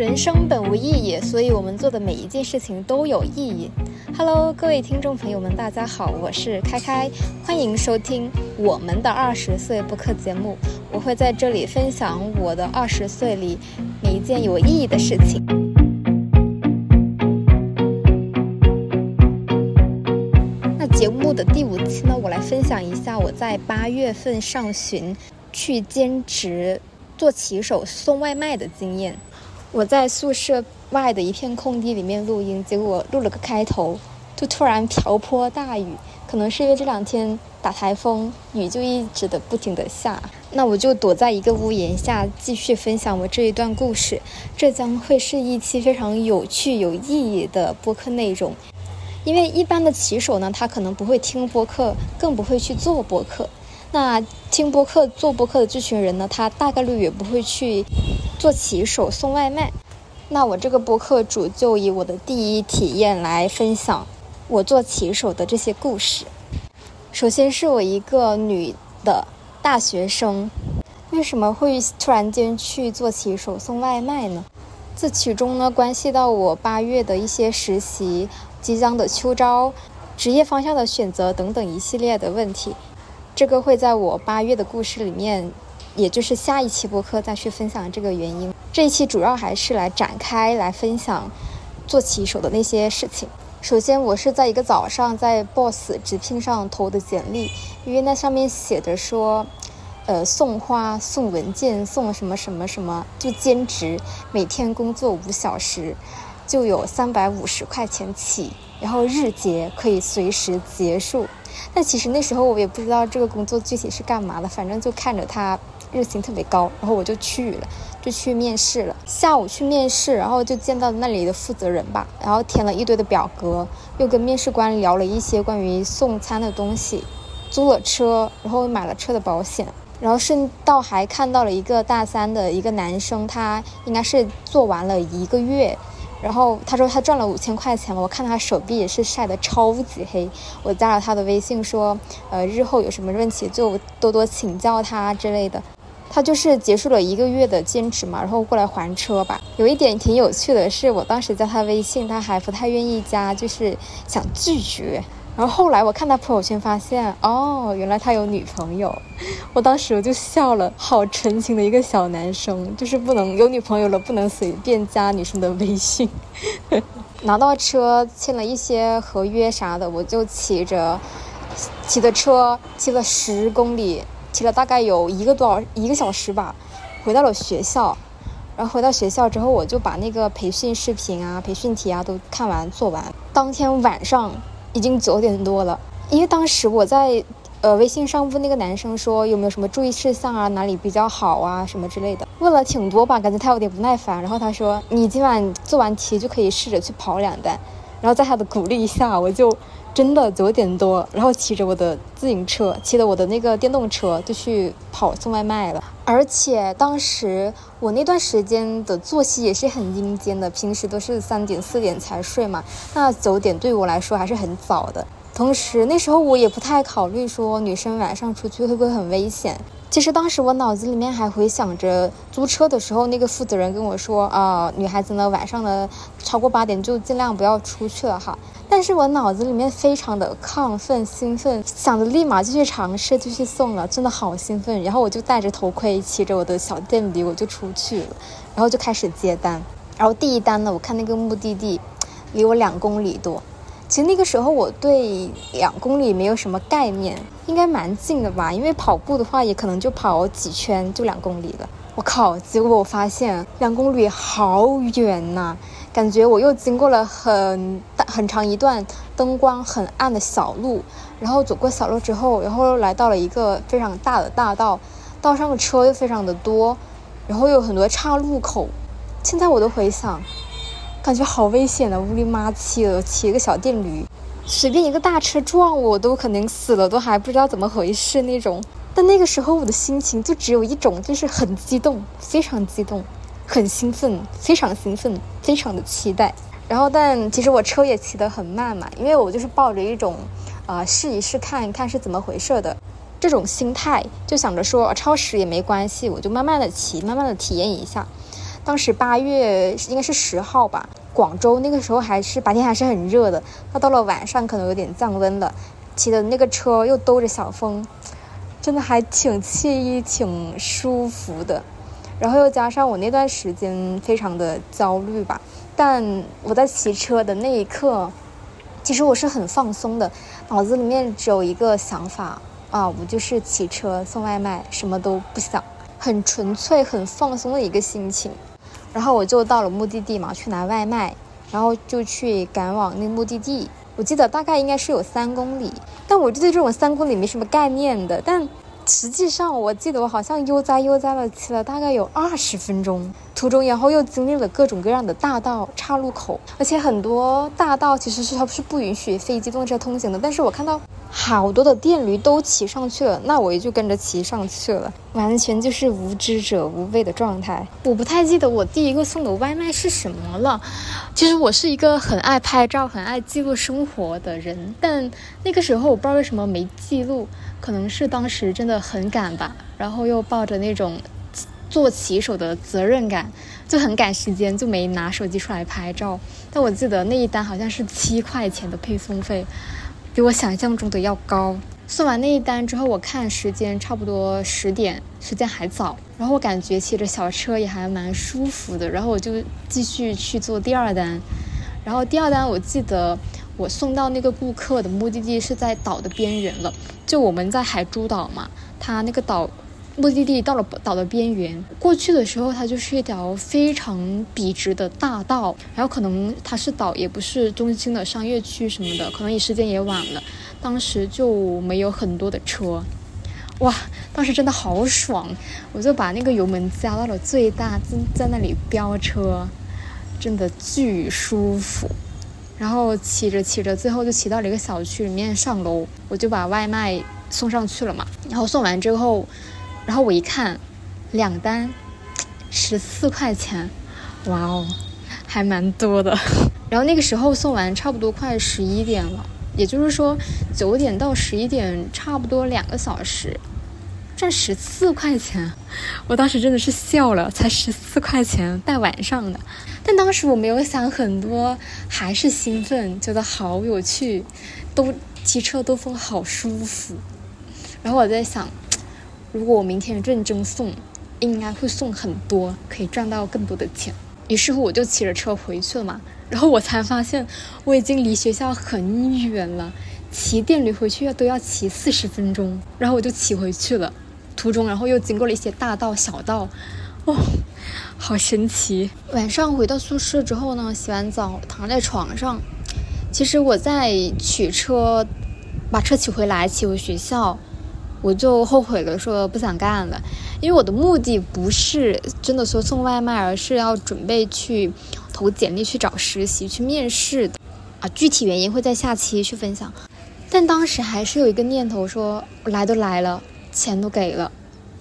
人生本无意义，所以我们做的每一件事情都有意义。Hello，各位听众朋友们，大家好，我是开开，欢迎收听我们的二十岁播客节目。我会在这里分享我的二十岁里每一件有意义的事情。那节目的第五期呢，我来分享一下我在八月份上旬去兼职做骑手送外卖的经验。我在宿舍外的一片空地里面录音，结果录了个开头，就突然瓢泼大雨。可能是因为这两天打台风，雨就一直的不停的下。那我就躲在一个屋檐下，继续分享我这一段故事。这将会是一期非常有趣、有意义的播客内容。因为一般的骑手呢，他可能不会听播客，更不会去做播客。那听播客、做播客的这群人呢，他大概率也不会去。做骑手送外卖，那我这个播客主就以我的第一体验来分享我做骑手的这些故事。首先是我一个女的大学生，为什么会突然间去做骑手送外卖呢？这其中呢关系到我八月的一些实习、即将的秋招、职业方向的选择等等一系列的问题。这个会在我八月的故事里面。也就是下一期播客再去分享这个原因。这一期主要还是来展开来分享做骑手的那些事情。首先，我是在一个早上在 Boss 直聘上投的简历，因为那上面写着说，呃，送花、送文件、送什么什么什么，就兼职，每天工作五小时，就有三百五十块钱起，然后日结可以随时结束。但其实那时候我也不知道这个工作具体是干嘛的，反正就看着他。日薪特别高，然后我就去了，就去面试了。下午去面试，然后就见到那里的负责人吧，然后填了一堆的表格，又跟面试官聊了一些关于送餐的东西，租了车，然后买了车的保险，然后顺道还看到了一个大三的一个男生，他应该是做完了一个月。然后他说他赚了五千块钱了，我看他手臂也是晒得超级黑。我加了他的微信说，呃，日后有什么问题就多多请教他之类的。他就是结束了一个月的兼职嘛，然后过来还车吧。有一点挺有趣的是，我当时加他微信，他还不太愿意加，就是想拒绝。然后后来我看他朋友圈，发现哦，原来他有女朋友。我当时我就笑了，好纯情的一个小男生，就是不能有女朋友了，不能随便加女生的微信。拿到车，签了一些合约啥的，我就骑着骑的车骑了十公里。骑了大概有一个多小一个小时吧，回到了学校，然后回到学校之后，我就把那个培训视频啊、培训题啊都看完做完。当天晚上已经九点多了，因为当时我在呃微信上问那个男生说有没有什么注意事项啊，哪里比较好啊什么之类的，问了挺多吧，感觉他有点不耐烦。然后他说你今晚做完题就可以试着去跑两单。然后在他的鼓励下，我就。真的九点多，然后骑着我的自行车，骑着我的那个电动车就去跑送外卖了。而且当时我那段时间的作息也是很阴间的，平时都是三点四点才睡嘛，那九点对我来说还是很早的。同时那时候我也不太考虑说女生晚上出去会不会很危险。其实当时我脑子里面还回想着租车的时候，那个负责人跟我说啊，女孩子呢晚上的超过八点就尽量不要出去了哈。但是我脑子里面非常的亢奋兴奋，想着立马就去尝试就去送了，真的好兴奋。然后我就戴着头盔，骑着我的小电驴我就出去了，然后就开始接单。然后第一单呢，我看那个目的地离我两公里多。其实那个时候我对两公里没有什么概念，应该蛮近的吧？因为跑步的话也可能就跑几圈就两公里了。我靠！结果我发现两公里好远呐，感觉我又经过了很大很长一段灯光很暗的小路，然后走过小路之后，然后来到了一个非常大的大道，道上的车又非常的多，然后有很多岔路口。现在我都回想。感觉好危险的，乌里麻七的，骑个小电驴，随便一个大车撞我都可能死了，都还不知道怎么回事那种。但那个时候我的心情就只有一种，就是很激动，非常激动，很兴奋，非常兴奋，非常的期待。然后，但其实我车也骑得很慢嘛，因为我就是抱着一种，啊，试一试看一看是怎么回事的这种心态，就想着说超时也没关系，我就慢慢的骑，慢慢的体验一下。当时八月应该是十号吧，广州那个时候还是白天还是很热的，那到了晚上可能有点降温了，骑的那个车又兜着小风，真的还挺惬意、挺舒服的。然后又加上我那段时间非常的焦虑吧，但我在骑车的那一刻，其实我是很放松的，脑子里面只有一个想法啊，我就是骑车送外卖，什么都不想，很纯粹、很放松的一个心情。然后我就到了目的地嘛，去拿外卖，然后就去赶往那目的地。我记得大概应该是有三公里，但我就对这种三公里没什么概念的，但。实际上，我记得我好像悠哉悠哉的骑了大概有二十分钟，途中然后又经历了各种各样的大道岔路口，而且很多大道其实是它是不允许非机动车通行的，但是我看到。好多的电驴都骑上去了，那我也就跟着骑上去了，完全就是无知者无畏的状态。我不太记得我第一个送的外卖是什么了。其实我是一个很爱拍照、很爱记录生活的人，但那个时候我不知道为什么没记录，可能是当时真的很赶吧，然后又抱着那种做骑手的责任感，就很赶时间，就没拿手机出来拍照。但我记得那一单好像是七块钱的配送费。比我想象中的要高。送完那一单之后，我看时间差不多十点，时间还早。然后我感觉骑着小车也还蛮舒服的。然后我就继续去做第二单。然后第二单，我记得我送到那个顾客的目的地是在岛的边缘了。就我们在海珠岛嘛，它那个岛。目的地到了岛的边缘，过去的时候它就是一条非常笔直的大道，然后可能它是岛，也不是中心的商业区什么的，可能也时间也晚了，当时就没有很多的车，哇，当时真的好爽，我就把那个油门加到了最大，在在那里飙车，真的巨舒服，然后骑着骑着，最后就骑到了一个小区里面上楼，我就把外卖送上去了嘛，然后送完之后。然后我一看，两单，十四块钱，哇哦，还蛮多的。然后那个时候送完差不多快十一点了，也就是说九点到十一点差不多两个小时，赚十四块钱，我当时真的是笑了，才十四块钱大晚上的。但当时我没有想很多，还是兴奋，觉得好有趣，都骑车兜风好舒服。然后我在想。如果我明天认真送，应该会送很多，可以赚到更多的钱。于是乎，我就骑着车回去了嘛。然后我才发现，我已经离学校很远了，骑电驴回去要都要骑四十分钟。然后我就骑回去了，途中然后又经过了一些大道、小道，哦，好神奇。晚上回到宿舍之后呢，洗完澡躺在床上，其实我在取车，把车骑回来，骑回学校。我就后悔了，说不想干了，因为我的目的不是真的说送外卖，而是要准备去投简历、去找实习、去面试的啊。具体原因会在下期去分享。但当时还是有一个念头，说来都来了，钱都给了，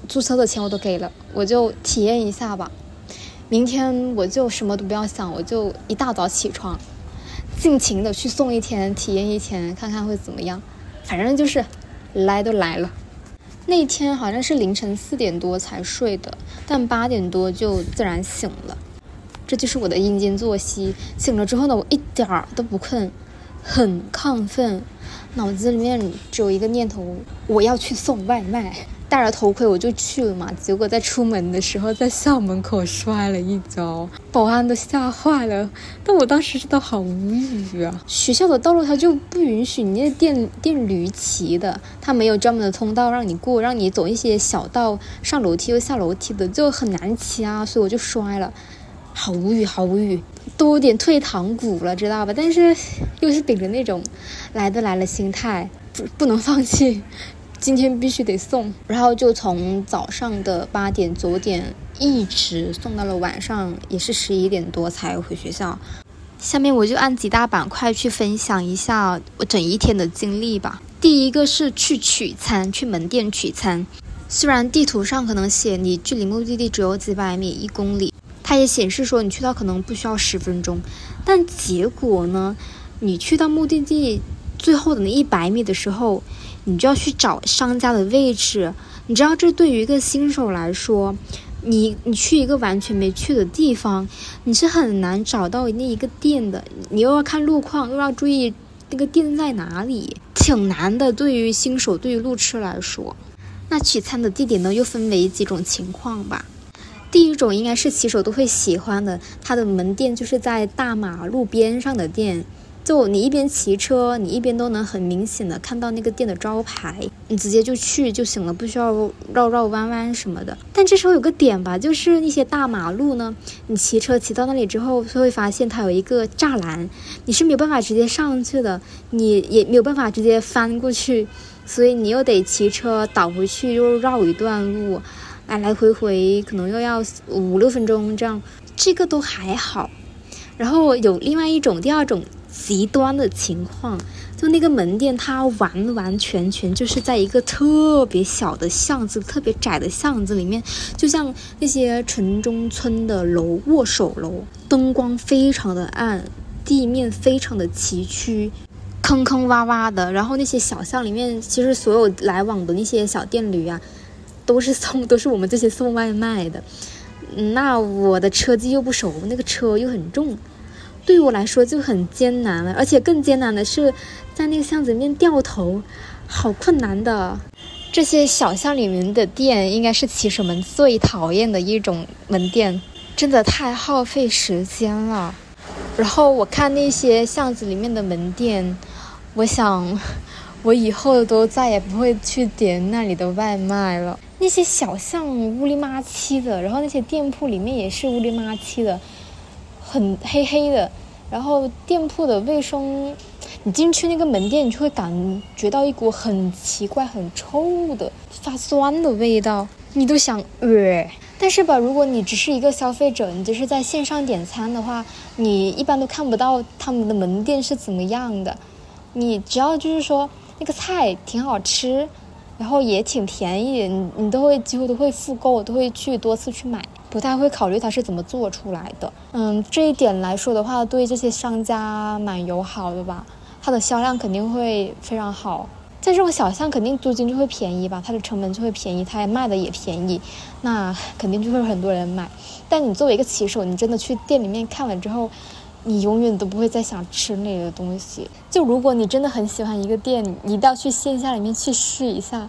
注册的钱我都给了，我就体验一下吧。明天我就什么都不要想，我就一大早起床，尽情的去送一天，体验一天，看看会怎么样。反正就是来都来了。那天好像是凌晨四点多才睡的，但八点多就自然醒了。这就是我的阴间作息。醒了之后呢，我一点儿都不困，很亢奋，脑子里面只有一个念头：我要去送外卖。戴着头盔我就去了嘛，结果在出门的时候在校门口摔了一跤，保安都吓坏了。但我当时真的好无语啊！学校的道路它就不允许你那电电驴骑的，它没有专门的通道让你过，让你走一些小道，上楼梯又下楼梯的，就很难骑啊。所以我就摔了，好无语，好无语，都有点退堂鼓了，知道吧？但是又是秉着那种来都来了心态，不不能放弃。今天必须得送，然后就从早上的八点九点一直送到了晚上，也是十一点多才回学校。下面我就按几大板块去分享一下我整一天的经历吧。第一个是去取餐，去门店取餐。虽然地图上可能写你距离目的地只有几百米、一公里，它也显示说你去到可能不需要十分钟，但结果呢，你去到目的地最后的那一百米的时候。你就要去找商家的位置，你知道这对于一个新手来说，你你去一个完全没去的地方，你是很难找到那一个店的。你又要看路况，又要注意那个店在哪里，挺难的。对于新手，对于路痴来说，那取餐的地点呢，又分为几种情况吧。第一种应该是骑手都会喜欢的，它的门店就是在大马路边上的店。就你一边骑车，你一边都能很明显的看到那个店的招牌，你直接就去就行了，不需要绕绕弯弯什么的。但这时候有个点吧，就是那些大马路呢，你骑车骑到那里之后，就会发现它有一个栅栏，你是没有办法直接上去的，你也没有办法直接翻过去，所以你又得骑车倒回去，又绕一段路，来来回回可能又要五六分钟这样。这个都还好，然后有另外一种，第二种。极端的情况，就那个门店，它完完全全就是在一个特别小的巷子、特别窄的巷子里面，就像那些城中村的楼、握手楼，灯光非常的暗，地面非常的崎岖，坑坑洼洼的。然后那些小巷里面，其实所有来往的那些小电驴啊，都是送，都是我们这些送外卖的。那我的车技又不熟，那个车又很重。对我来说就很艰难了，而且更艰难的是，在那个巷子里面掉头，好困难的。这些小巷里面的店，应该是骑手们最讨厌的一种门店，真的太耗费时间了。然后我看那些巷子里面的门店，我想，我以后都再也不会去点那里的外卖了。那些小巷乌里麻七的，然后那些店铺里面也是乌里麻七的。很黑黑的，然后店铺的卫生，你进去那个门店，你就会感觉到一股很奇怪、很臭的发酸的味道，你都想呃。但是吧，如果你只是一个消费者，你就是在线上点餐的话，你一般都看不到他们的门店是怎么样的。你只要就是说那个菜挺好吃，然后也挺便宜，你你都会几乎都会复购，都会去多次去买。不太会考虑它是怎么做出来的，嗯，这一点来说的话，对这些商家蛮友好的吧，它的销量肯定会非常好。在这种小巷，肯定租金就会便宜吧，它的成本就会便宜，它也卖的也便宜，那肯定就会有很多人买。但你作为一个骑手，你真的去店里面看了之后，你永远都不会再想吃那个东西。就如果你真的很喜欢一个店，你一定要去线下里面去试一下。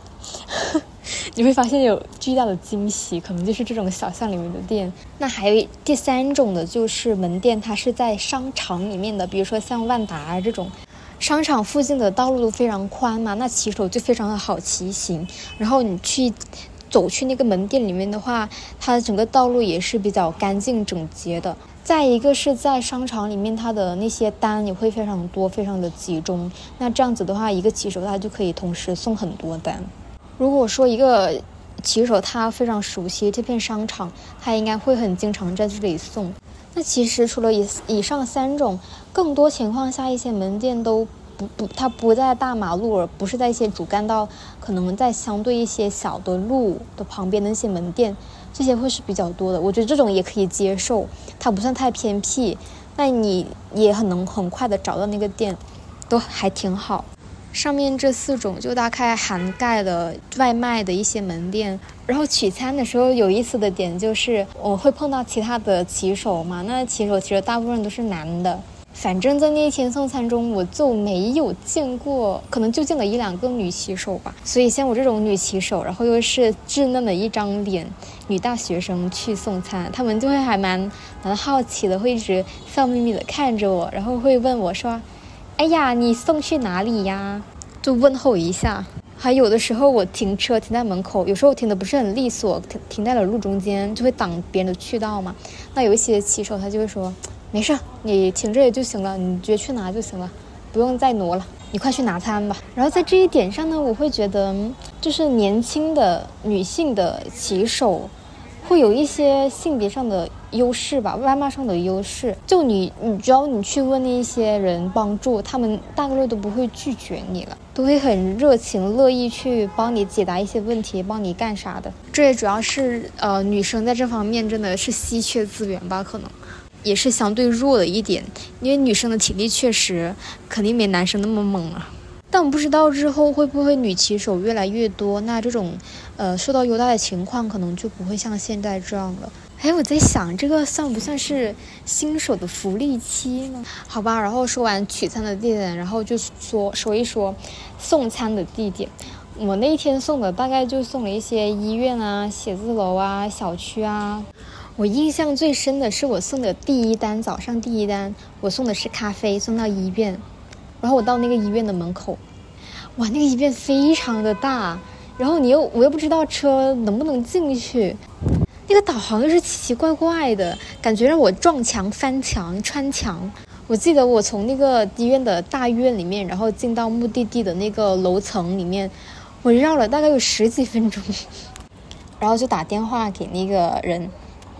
你会发现有巨大的惊喜，可能就是这种小巷里面的店。那还有第三种的，就是门店，它是在商场里面的，比如说像万达这种，商场附近的道路都非常宽嘛，那骑手就非常的好骑行。然后你去走去那个门店里面的话，它整个道路也是比较干净整洁的。再一个是在商场里面，它的那些单也会非常多，非常的集中。那这样子的话，一个骑手他就可以同时送很多单。如果说一个骑手他非常熟悉这片商场，他应该会很经常在这里送。那其实除了以以上三种，更多情况下一些门店都不不，它不在大马路，而不是在一些主干道，可能在相对一些小的路的旁边的那些门店，这些会是比较多的。我觉得这种也可以接受，它不算太偏僻，那你也很能很快的找到那个店，都还挺好。上面这四种就大概涵盖了外卖的一些门店，然后取餐的时候有意思的点就是我会碰到其他的骑手嘛，那骑手其实大部分都是男的，反正在那天送餐中我就没有见过，可能就见了一两个女骑手吧。所以像我这种女骑手，然后又是稚嫩的一张脸，女大学生去送餐，他们就会还蛮蛮好奇的，会一直笑眯眯的看着我，然后会问我说。哎呀，你送去哪里呀？就问候一下。还有的时候我停车停在门口，有时候停的不是很利索，停停在了路中间，就会挡别人的去道嘛。那有一些骑手他就会说，没事，你停这里就行了，你直接去拿就行了，不用再挪了，你快去拿餐吧。然后在这一点上呢，我会觉得，就是年轻的女性的骑手。会有一些性别上的优势吧，外貌上的优势。就你，你只要你去问那些人帮助，他们大概率都不会拒绝你了，都会很热情乐意去帮你解答一些问题，帮你干啥的。这也主要是呃，女生在这方面真的是稀缺资源吧，可能也是相对弱的一点，因为女生的体力确实肯定没男生那么猛啊。但我不知道之后会不会女骑手越来越多，那这种，呃，受到优待的情况可能就不会像现在这样了。哎，我在想，这个算不算是新手的福利期呢？好吧，然后说完取餐的地点，然后就说说一说送餐的地点。我那一天送的大概就送了一些医院啊、写字楼啊、小区啊。我印象最深的是我送的第一单，早上第一单，我送的是咖啡，送到医院。然后我到那个医院的门口，哇，那个医院非常的大，然后你又我又不知道车能不能进去。那个导航又是奇奇怪怪的，感觉让我撞墙、翻墙、穿墙。我记得我从那个医院的大院里面，然后进到目的地的那个楼层里面，我绕了大概有十几分钟，然后就打电话给那个人，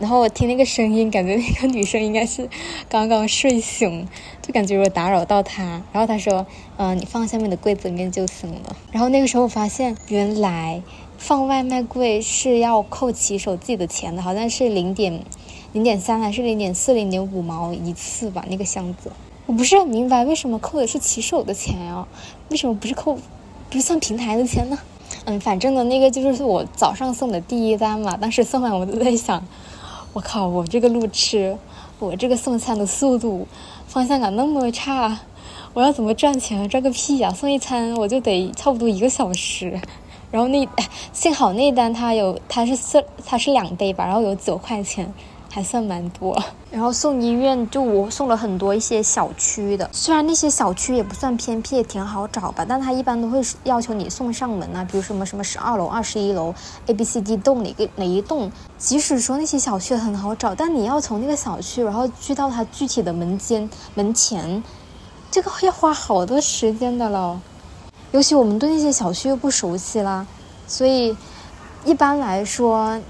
然后我听那个声音，感觉那个女生应该是刚刚睡醒，就感觉我打扰到她。然后她说：“嗯，你放下面的柜子里面就行了。”然后那个时候我发现，原来。放外卖柜是要扣骑手自己的钱的，好像是零点零点三还是零点四零点五毛一次吧？那个箱子，我不是很明白为什么扣的是骑手的钱啊？为什么不是扣，不是算平台的钱呢？嗯，反正呢，那个就是我早上送的第一单嘛。当时送完我都在想，我靠，我这个路痴，我这个送餐的速度，方向感那么差，我要怎么赚钱？赚个屁呀！送一餐我就得差不多一个小时。然后那幸好那单他有他是四他是两杯吧，然后有九块钱，还算蛮多。然后送医院就我送了很多一些小区的，虽然那些小区也不算偏僻，也挺好找吧，但他一般都会要求你送上门啊，比如什么什么十二楼、二十一楼、A、B、C、D 栋哪个哪一栋。即使说那些小区很好找，但你要从那个小区然后去到他具体的门间门前，这个要花好多时间的了。尤其我们对那些小区又不熟悉啦，所以一般来说，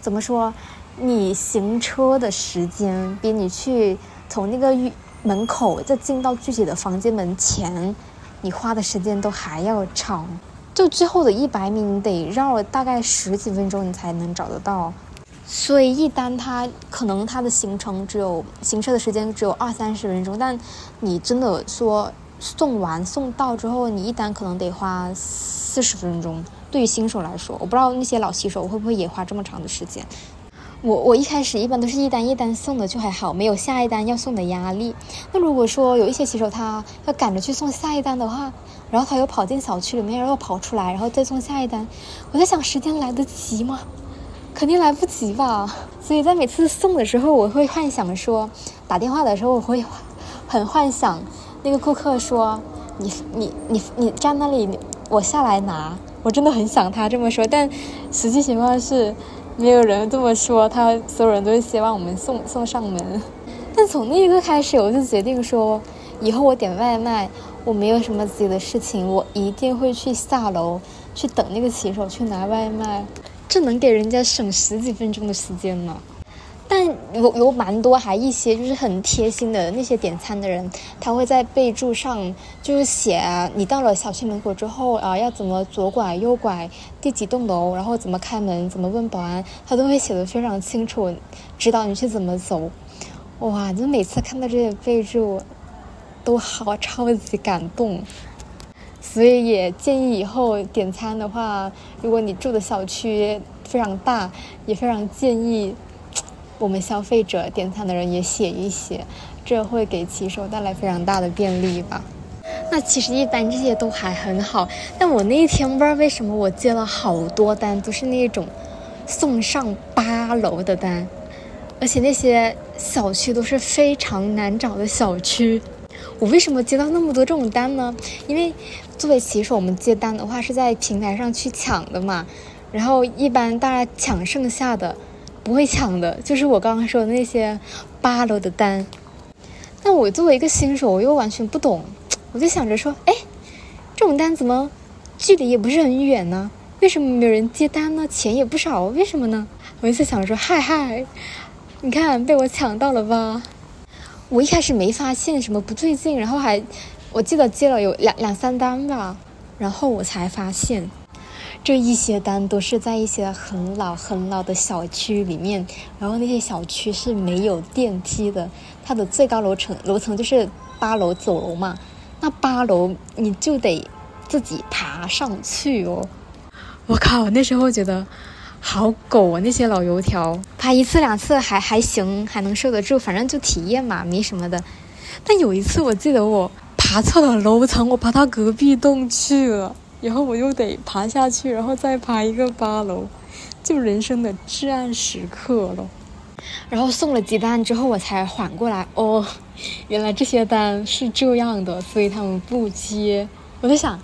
怎么说？你行车的时间比你去从那个门口再进到具体的房间门前，你花的时间都还要长。就最后的一百米，你得绕了大概十几分钟，你才能找得到。所以一单它可能它的行程只有行车的时间只有二三十分钟，但你真的说。送完送到之后，你一单可能得花四十分钟。对于新手来说，我不知道那些老骑手会不会也花这么长的时间。我我一开始一般都是一单一单送的就还好，没有下一单要送的压力。那如果说有一些骑手他要赶着去送下一单的话，然后他又跑进小区里面，然后跑出来，然后再送下一单，我在想时间来得及吗？肯定来不及吧。所以在每次送的时候，我会幻想说，打电话的时候我会 很幻想。那个顾客说：“你你你你站那里，我下来拿。”我真的很想他这么说，但实际情况是，没有人这么说。他所有人都是希望我们送送上门。但从那一刻开始，我就决定说，以后我点外卖，我没有什么自己的事情，我一定会去下楼去等那个骑手去拿外卖，这能给人家省十几分钟的时间呢。但有有蛮多还一些就是很贴心的那些点餐的人，他会在备注上就是写啊，你到了小区门口之后啊，要怎么左拐右拐，第几栋楼，然后怎么开门，怎么问保安，他都会写的非常清楚，指导你去怎么走。哇，就每次看到这些备注，都好超级感动。所以也建议以后点餐的话，如果你住的小区非常大，也非常建议。我们消费者点餐的人也写一写，这会给骑手带来非常大的便利吧。那其实一般这些都还很好，但我那一天不知道为什么我接了好多单，都是那种送上八楼的单，而且那些小区都是非常难找的小区。我为什么接到那么多这种单呢？因为作为骑手，我们接单的话是在平台上去抢的嘛，然后一般大家抢剩下的。不会抢的，就是我刚刚说的那些八楼的单。但我作为一个新手，我又完全不懂，我就想着说，哎，这种单怎么距离也不是很远呢？为什么没有人接单呢？钱也不少，为什么呢？我就想说，嗨嗨，你看被我抢到了吧？我一开始没发现什么不对劲，然后还我记得接了有两两三单吧，然后我才发现。这一些单都是在一些很老很老的小区里面，然后那些小区是没有电梯的，它的最高楼层楼层就是八楼九楼嘛，那八楼你就得自己爬上去哦。我靠，那时候觉得好狗啊，那些老油条，爬一次两次还还行，还能受得住，反正就体验嘛，没什么的。但有一次我记得我爬错了楼层，我爬到隔壁栋去了，然后我又得爬下去，然后再爬一个八楼，就人生的至暗时刻了。然后送了几单之后，我才缓过来，哦，原来这些单是这样的，所以他们不接。我在想。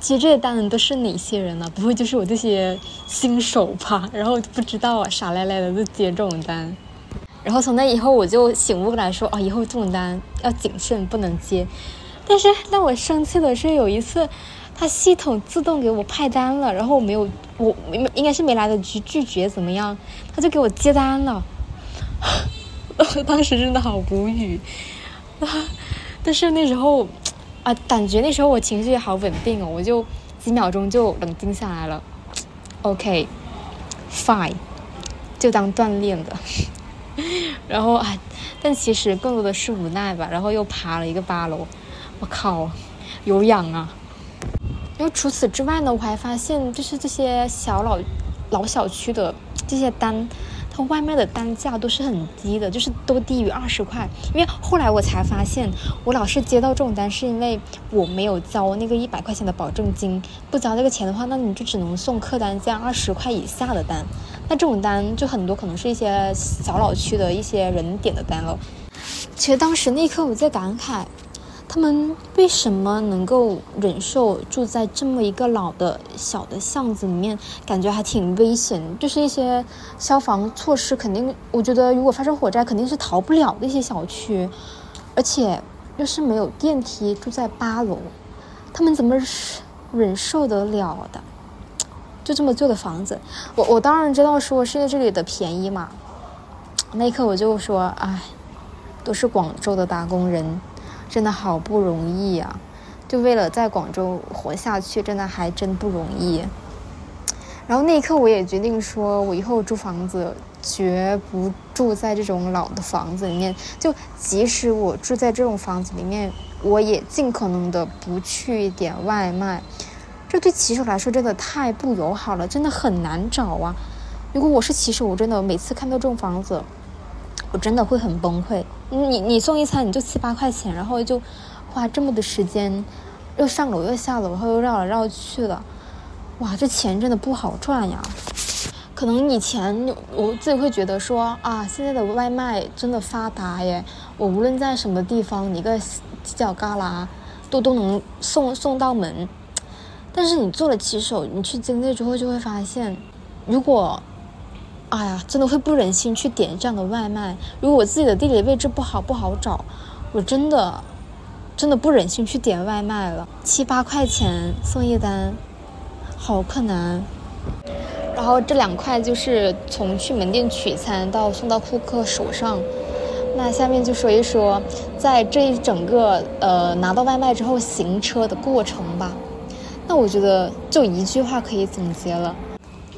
接这些单的都是哪些人呢？不会就是我这些新手吧？然后不知道啊，傻赖赖的就接这种单。然后从那以后我就醒悟过来说，哦，以后这种单要谨慎，不能接。但是让我生气的是，有一次，他系统自动给我派单了，然后我没有，我应该是没来得及拒绝，怎么样？他就给我接单了。当时真的好无语啊！但是那时候。啊，感觉那时候我情绪好稳定哦，我就几秒钟就冷静下来了。OK，fine，就当锻炼的。然后啊，但其实更多的是无奈吧。然后又爬了一个八楼，我靠，有氧啊！因为除此之外呢，我还发现就是这些小老老小区的这些单。它外卖的单价都是很低的，就是都低于二十块。因为后来我才发现，我老是接到这种单，是因为我没有交那个一百块钱的保证金。不交这个钱的话，那你就只能送客单价二十块以下的单。那这种单就很多可能是一些小老区的一些人点的单了。其实当时那一刻我在感慨。他们为什么能够忍受住在这么一个老的小的巷子里面？感觉还挺危险，就是一些消防措施肯定，我觉得如果发生火灾肯定是逃不了的一些小区，而且又是没有电梯，住在八楼，他们怎么忍受得了的？就这么旧的房子，我我当然知道说是因为这里的便宜嘛。那一刻我就说，哎，都是广州的打工人。真的好不容易呀，就为了在广州活下去，真的还真不容易。然后那一刻，我也决定说，我以后租房子绝不住在这种老的房子里面。就即使我住在这种房子里面，我也尽可能的不去点外卖。这对骑手来说真的太不友好了，真的很难找啊。如果我是骑手，我真的每次看到这种房子。我真的会很崩溃。你你送一餐你就七八块钱，然后就花这么的时间，又上楼又下楼，然后又绕来绕去的，哇，这钱真的不好赚呀。可能以前我自己会觉得说啊，现在的外卖真的发达耶，我无论在什么地方，你个犄角旮旯都都能送送到门。但是你做了骑手，你去经历之后就会发现，如果。哎呀，真的会不忍心去点这样的外卖。如果我自己的地理位置不好不好找，我真的真的不忍心去点外卖了。七八块钱送一单，好困难。然后这两块就是从去门店取餐到送到顾客手上。那下面就说一说，在这一整个呃拿到外卖之后行车的过程吧。那我觉得就一句话可以总结了。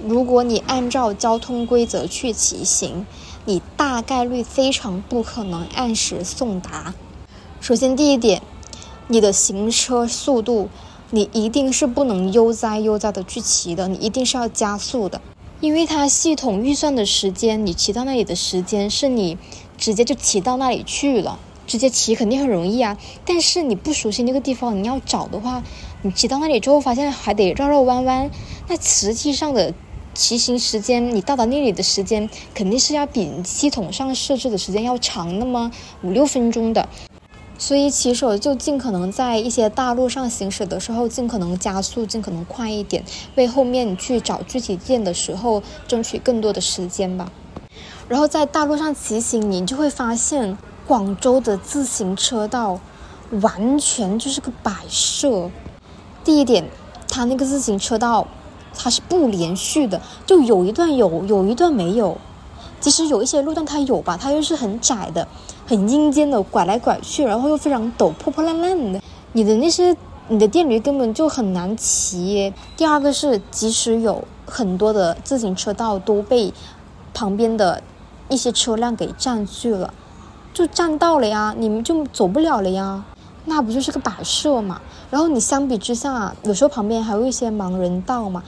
如果你按照交通规则去骑行，你大概率非常不可能按时送达。首先，第一点，你的行车速度，你一定是不能悠哉悠哉的去骑的，你一定是要加速的，因为它系统预算的时间，你骑到那里的时间是你直接就骑到那里去了，直接骑肯定很容易啊。但是你不熟悉那个地方，你要找的话，你骑到那里之后，发现还得绕绕弯弯，那实际上的。骑行时间，你到达那里的时间肯定是要比系统上设置的时间要长那么五六分钟的，所以骑手就尽可能在一些大路上行驶的时候，尽可能加速，尽可能快一点，为后面去找具体店的时候争取更多的时间吧。然后在大路上骑行，你就会发现广州的自行车道完全就是个摆设。第一点，它那个自行车道。它是不连续的，就有一段有，有一段没有。即使有一些路段它有吧，它又是很窄的，很阴间的，拐来拐去，然后又非常陡，破破烂烂的。你的那些，你的电驴根本就很难骑。第二个是，即使有很多的自行车道都被旁边的一些车辆给占据了，就占道了呀，你们就走不了了呀。那不就是个摆设嘛？然后你相比之下，有时候旁边还有一些盲人道嘛，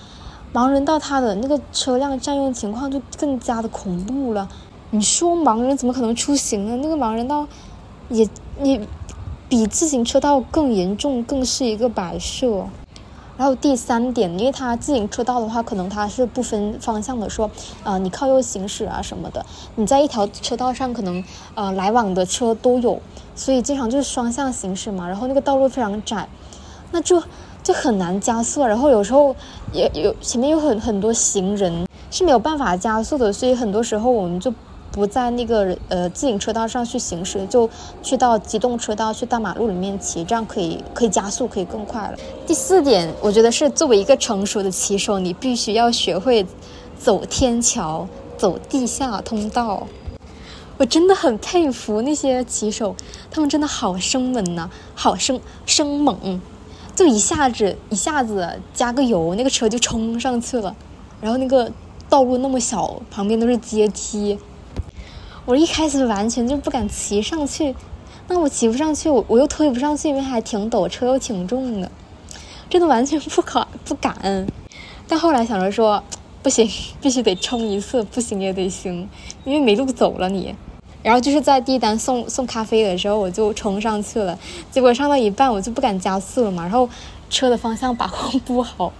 盲人道它的那个车辆占用情况就更加的恐怖了。你说盲人怎么可能出行呢？那个盲人道也也比自行车道更严重，更是一个摆设。然后第三点，因为它自行车道的话，可能它是不分方向的，说，呃，你靠右行驶啊什么的，你在一条车道上可能呃来往的车都有，所以经常就是双向行驶嘛。然后那个道路非常窄，那就就很难加速。然后有时候也有前面有很很多行人是没有办法加速的，所以很多时候我们就。不在那个呃自行车道上去行驶，就去到机动车道，去大马路里面骑，这样可以可以加速，可以更快了。第四点，我觉得是作为一个成熟的骑手，你必须要学会走天桥，走地下通道。我真的很佩服那些骑手，他们真的好生猛呐，好生生猛，就一下子一下子加个油，那个车就冲上去了。然后那个道路那么小，旁边都是阶梯。我一开始完全就不敢骑上去，那我骑不上去，我我又推不上去，因为还挺陡，车又挺重的，真的完全不敢 不敢。但后来想着说，不行，必须得冲一次，不行也得行，因为没路走了你。然后就是在第一单送送咖啡的时候，我就冲上去了，结果上到一半我就不敢加速了嘛，然后车的方向把控不好，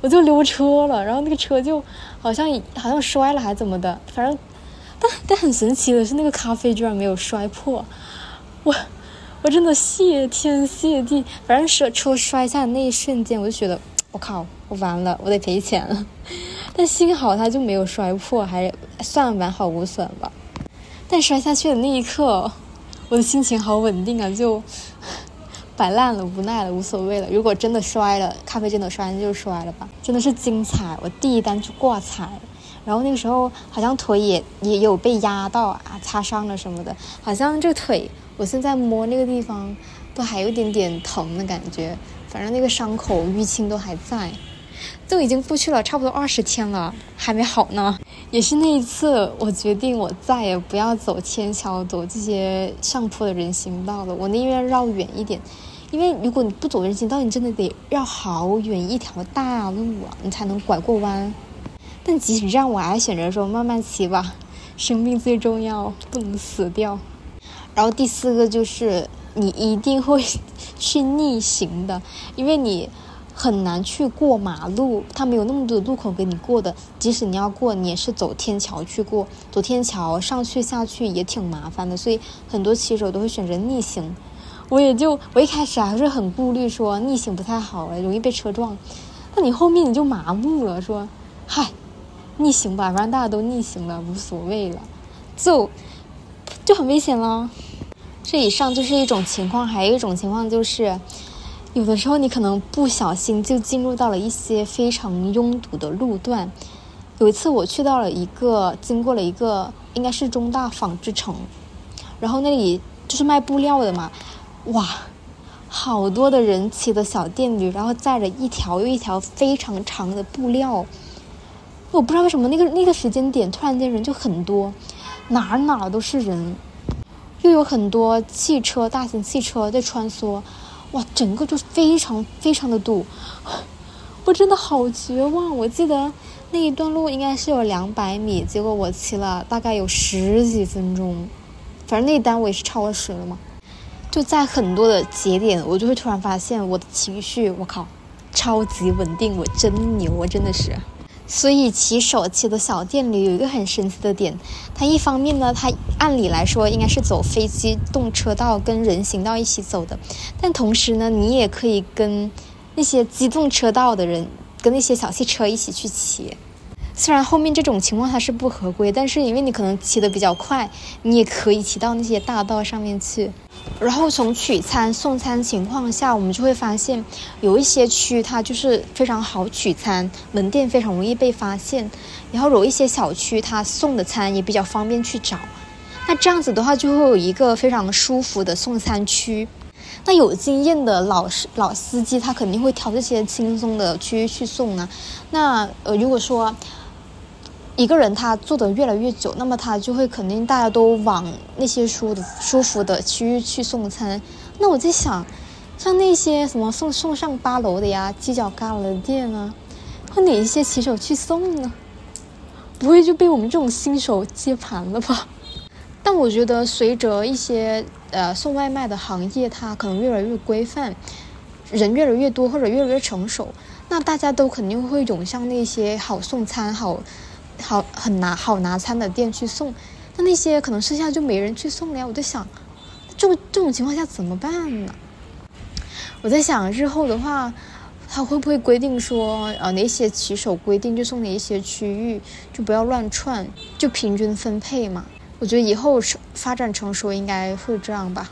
我就溜车了，然后那个车就好像 好像摔了还怎么的，反正。但但很神奇的是，那个咖啡居然没有摔破，我我真的谢天谢地。反正是车摔下的那一瞬间，我就觉得我靠，我完了，我得赔钱了。但幸好它就没有摔破，还算完好无损吧。但摔下去的那一刻，我的心情好稳定啊，就 摆烂了，无奈了，无所谓了。如果真的摔了，咖啡真的摔，那就摔了吧。真的是精彩，我第一单就挂彩。然后那个时候好像腿也也有被压到啊，擦伤了什么的。好像这个腿，我现在摸那个地方，都还有一点点疼的感觉。反正那个伤口淤青都还在，都已经过去了差不多二十天了，还没好呢。也是那一次，我决定我再也不要走天桥，走这些上坡的人行道了。我宁愿绕远一点，因为如果你不走人行道，你真的得绕好远一条大路啊，你才能拐过弯。但即使这样，我还选择说慢慢骑吧，生命最重要，不能死掉。然后第四个就是你一定会去逆行的，因为你很难去过马路，它没有那么多路口给你过的。即使你要过，你也是走天桥去过，走天桥上去下去也挺麻烦的，所以很多骑手都会选择逆行。我也就我一开始还是很顾虑，说逆行不太好，容易被车撞。那你后面你就麻木了，说嗨。逆行吧，反正大家都逆行了，无所谓了，就就很危险了。这以上就是一种情况，还有一种情况就是，有的时候你可能不小心就进入到了一些非常拥堵的路段。有一次我去到了一个，经过了一个应该是中大纺织城，然后那里就是卖布料的嘛，哇，好多的人骑的小电驴，然后载着一条又一条非常长的布料。我不知道为什么那个那个时间点突然间人就很多，哪儿哪儿都是人，又有很多汽车、大型汽车在穿梭，哇，整个就非常非常的堵，我真的好绝望。我记得那一段路应该是有两百米，结果我骑了大概有十几分钟，反正那一单我也是超时了嘛。就在很多的节点，我就会突然发现我的情绪，我靠，超级稳定，我真牛，我真的是。所以骑手骑的小电驴有一个很神奇的点，它一方面呢，它按理来说应该是走非机动车道跟人行道一起走的，但同时呢，你也可以跟那些机动车道的人跟那些小汽车一起去骑。虽然后面这种情况它是不合规，但是因为你可能骑得比较快，你也可以骑到那些大道上面去。然后从取餐送餐情况下，我们就会发现有一些区它就是非常好取餐，门店非常容易被发现。然后有一些小区它送的餐也比较方便去找。那这样子的话，就会有一个非常舒服的送餐区。那有经验的老师老司机他肯定会挑这些轻松的区域去送呢。那呃，如果说。一个人他做的越来越久，那么他就会肯定大家都往那些舒的舒服的区域去送餐。那我在想，像那些什么送送上八楼的呀、犄角旮旯的店啊，会哪一些骑手去送呢？不会就被我们这种新手接盘了吧？但我觉得随着一些呃送外卖的行业，它可能越来越规范，人越来越多或者越来越成熟，那大家都肯定会涌向那些好送餐、好好很拿好拿餐的店去送。那那些可能剩下就没人去送了呀。我在想，这这种情况下怎么办呢？我在想日后的话，他会不会规定说，呃，哪些骑手规定就送哪一些区域，就不要乱串，就平均分配嘛。我觉得以后发展成熟应该会这样吧。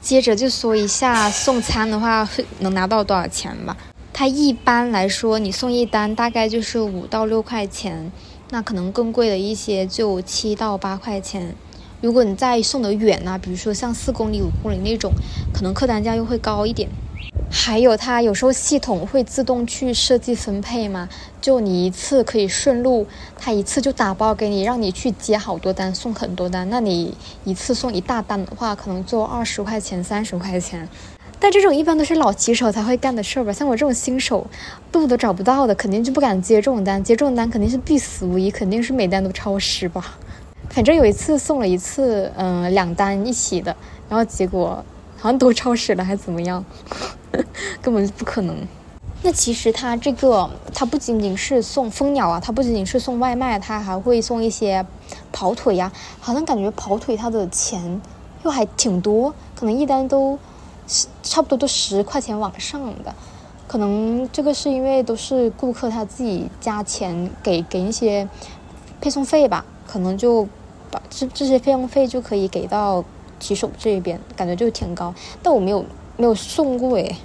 接着就说一下送餐的话会能拿到多少钱吧。他一般来说，你送一单大概就是五到六块钱，那可能更贵的一些就七到八块钱。如果你再送得远呢，比如说像四公里、五公里那种，可能客单价又会高一点。还有，它有时候系统会自动去设计分配嘛，就你一次可以顺路，它一次就打包给你，让你去接好多单，送很多单。那你一次送一大单的话，可能就二十块钱、三十块钱。但这种一般都是老骑手才会干的事儿吧？像我这种新手，路都找不到的，肯定就不敢接这种单。接这种单肯定是必死无疑，肯定是每单都超时吧。反正有一次送了一次，嗯，两单一起的，然后结果好像都超时了，还怎么样？根本就不可能。那其实它这个，它不仅仅是送蜂鸟啊，它不仅仅是送外卖，它还会送一些跑腿呀。好像感觉跑腿它的钱又还挺多，可能一单都差不多都十块钱往上的。可能这个是因为都是顾客他自己加钱给给一些配送费吧，可能就把这这些费用费就可以给到骑手这边，感觉就挺高。但我没有。没有送过诶。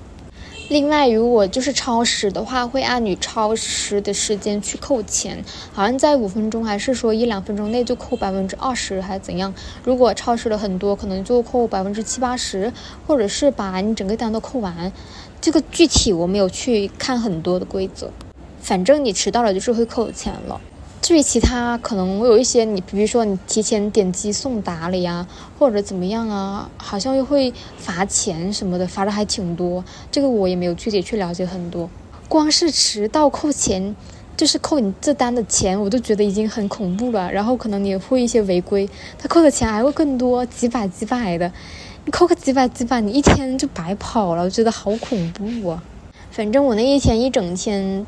另外，如果就是超时的话，会按你超时的时间去扣钱，好像在五分钟还是说一两分钟内就扣百分之二十，还是怎样？如果超时了很多，可能就扣百分之七八十，或者是把你整个单都扣完。这个具体我没有去看很多的规则，反正你迟到了就是会扣钱了。至于其他，可能我有一些你，比如说你提前点击送达了呀，或者怎么样啊，好像又会罚钱什么的，罚的还挺多。这个我也没有具体去了解很多。光是迟到扣钱，就是扣你这单的钱，我都觉得已经很恐怖了。然后可能你会一些违规，他扣的钱还会更多，几百几百的。你扣个几百几百，你一天就白跑了，我觉得好恐怖啊。反正我那一天一整天。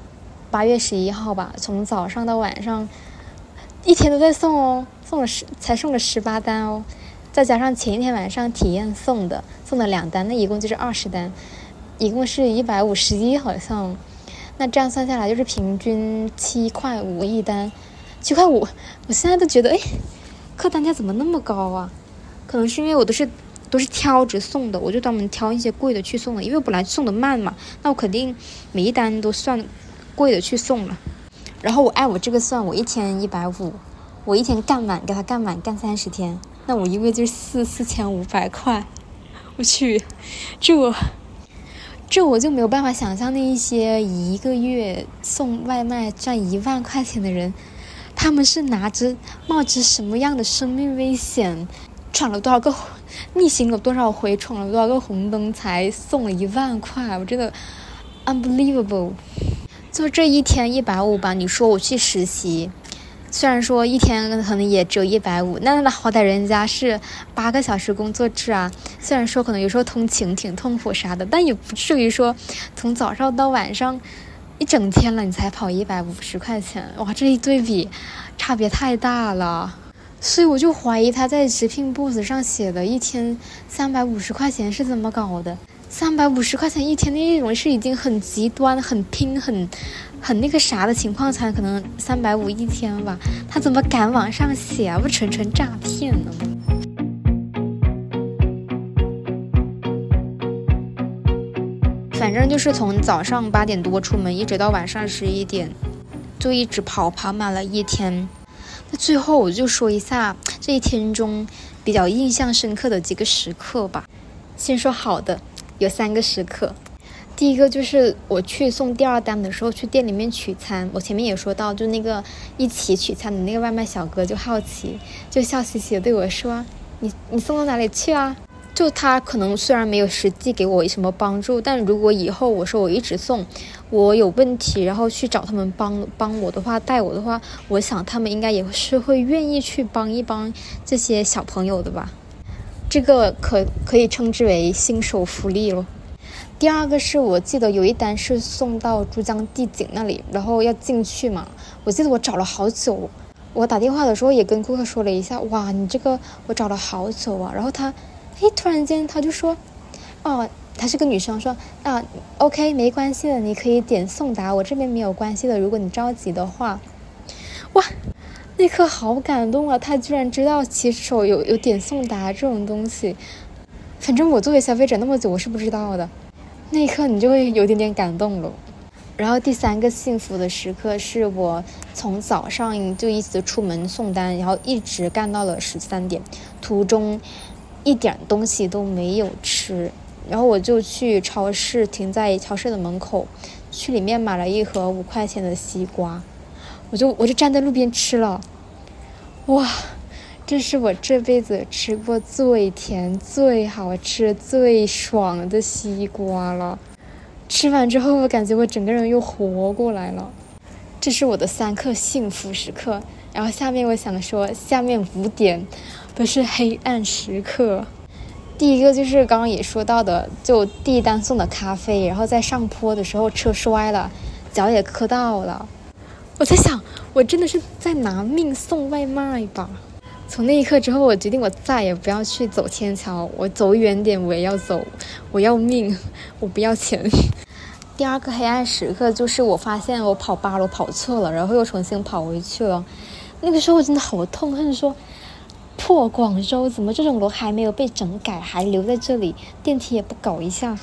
八月十一号吧，从早上到晚上，一天都在送哦，送了十才送了十八单哦，再加上前一天晚上体验送的，送了两单，那一共就是二十单，一共是一百五十一好像，那这样算下来就是平均七块五一单，七块五，我现在都觉得哎，客单价怎么那么高啊？可能是因为我都是都是挑着送的，我就专门挑一些贵的去送的，因为本来送的慢嘛，那我肯定每一单都算。贵的去送了，然后我按我这个算，我一天一百五，我一天干满给他干满干三十天，那我一个月就是四四千五百块，我去，这这我就没有办法想象那一些一个月送外卖赚一万块钱的人，他们是拿着冒着什么样的生命危险，闯了多少个逆行了多少回，闯了多少个红灯才送了一万块，我真的 unbelievable。就这一天一百五吧，你说我去实习，虽然说一天可能也只有一百五，那那好歹人家是八个小时工作制啊。虽然说可能有时候通勤挺痛苦啥的，但也不至于说从早上到晚上一整天了你才跑一百五十块钱，哇，这一对比差别太大了。所以我就怀疑他在直聘 boss 上写的一天三百五十块钱是怎么搞的。三百五十块钱一天的那种是已经很极端、很拼、很很那个啥的情况才可能三百五一天吧？他怎么敢往上写啊？不纯纯诈骗呢？反正就是从早上八点多出门，一直到晚上十一点，就一直跑，跑满了一天。那最后我就说一下这一天中比较印象深刻的几个时刻吧。先说好的。有三个时刻，第一个就是我去送第二单的时候，去店里面取餐。我前面也说到，就那个一起取餐的那个外卖小哥就好奇，就笑嘻嘻的对我说：“你你送到哪里去啊？”就他可能虽然没有实际给我什么帮助，但如果以后我说我一直送，我有问题，然后去找他们帮帮我的话，带我的话，我想他们应该也是会愿意去帮一帮这些小朋友的吧。这个可可以称之为新手福利了。第二个是我记得有一单是送到珠江帝景那里，然后要进去嘛。我记得我找了好久，我打电话的时候也跟顾客说了一下，哇，你这个我找了好久啊。然后他，嘿，突然间他就说，哦，他是个女生，说啊，OK，没关系的，你可以点送达，我这边没有关系的。如果你着急的话，哇，那一刻好感动啊！他居然知道骑手有有点送达这种东西，反正我作为消费者那么久，我是不知道的。那一刻你就会有点点感动了，然后第三个幸福的时刻是我从早上就一直出门送单，然后一直干到了十三点，途中一点东西都没有吃，然后我就去超市，停在超市的门口，去里面买了一盒五块钱的西瓜，我就我就站在路边吃了，哇！这是我这辈子吃过最甜、最好吃、最爽的西瓜了。吃完之后，我感觉我整个人又活过来了。这是我的三刻幸福时刻。然后下面我想说，下面五点都是黑暗时刻。第一个就是刚刚也说到的，就第一单送的咖啡，然后在上坡的时候车摔了，脚也磕到了。我在想，我真的是在拿命送外卖吧？从那一刻之后，我决定我再也不要去走天桥，我走远点我也要走，我要命，我不要钱。第二个黑暗时刻就是我发现我跑八楼跑错了，然后又重新跑回去了。那个时候我真的好痛恨，说破广州怎么这种楼还没有被整改，还留在这里，电梯也不搞一下。